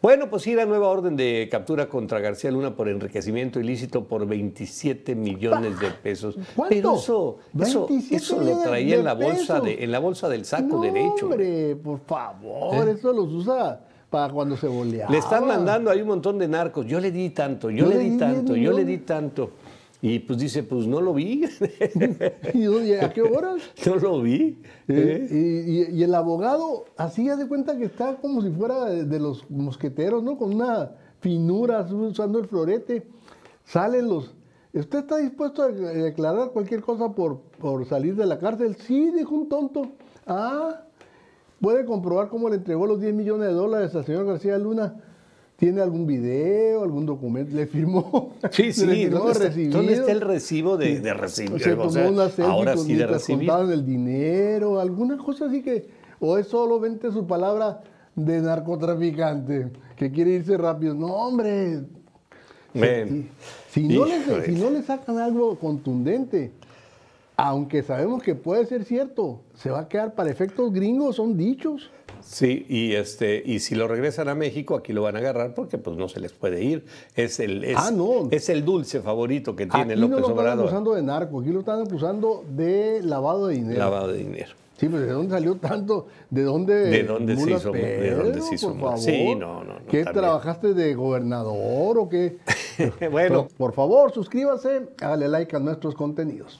Bueno, pues sí, la nueva orden de captura contra García Luna por enriquecimiento ilícito por 27 millones de pesos. ¿Cuánto? Pero eso, eso, 27 eso lo traía en la bolsa pesos. de, en la bolsa del saco No, derecho. Hombre, por favor, ¿Eh? eso los usa para cuando se boleaba. Le están mandando ahí un montón de narcos. Yo le di tanto, yo, le di tanto, yo le di tanto. Y pues dice, pues no lo vi. ¿Y dónde- a qué horas? no lo vi. Eh, ¿eh? y, el abogado así hace cuenta que está como si fuera de, de los mosqueteros, ¿no? Con una finura, usando el florete. Salen los... ¿Usted está dispuesto a declarar cualquier cosa por, por salir de la cárcel? Sí, dijo un tonto. Ah, puede comprobar cómo le entregó los 10 millones de dólares al señor García Luna. ¿Tiene algún video, algún documento? ¿Le firmó? Sí, sí. ¿Le firmó ¿Dónde está, recibido? dónde está el recibo de, de recibir? Tomó sea, una ahora sí de recibir. el dinero, alguna cosa así que, o es solamente su palabra de narcotraficante, que quiere irse rápido. No, hombre. Si no, le, si no le sacan algo contundente, aunque sabemos que puede ser cierto, se va a quedar para efectos gringos, son dichos. Sí, y este, y si lo regresan a México, aquí lo van a agarrar porque pues no se les puede ir. Es el, es, Ah, no. es el dulce favorito que tiene Aquí no López lo están Obrador. acusando de narco, aquí lo están acusando de lavado de dinero. Lavado de dinero. Sí, pero ¿de dónde salió tanto? ¿De dónde? ¿De dónde se hizo- de Pedro, dónde se hizo por Mulas? favor? Sí, no, no, no, ¿Qué también. trabajaste de gobernador o qué? Bueno. Pero, por favor, suscríbase, hágale like a nuestros contenidos.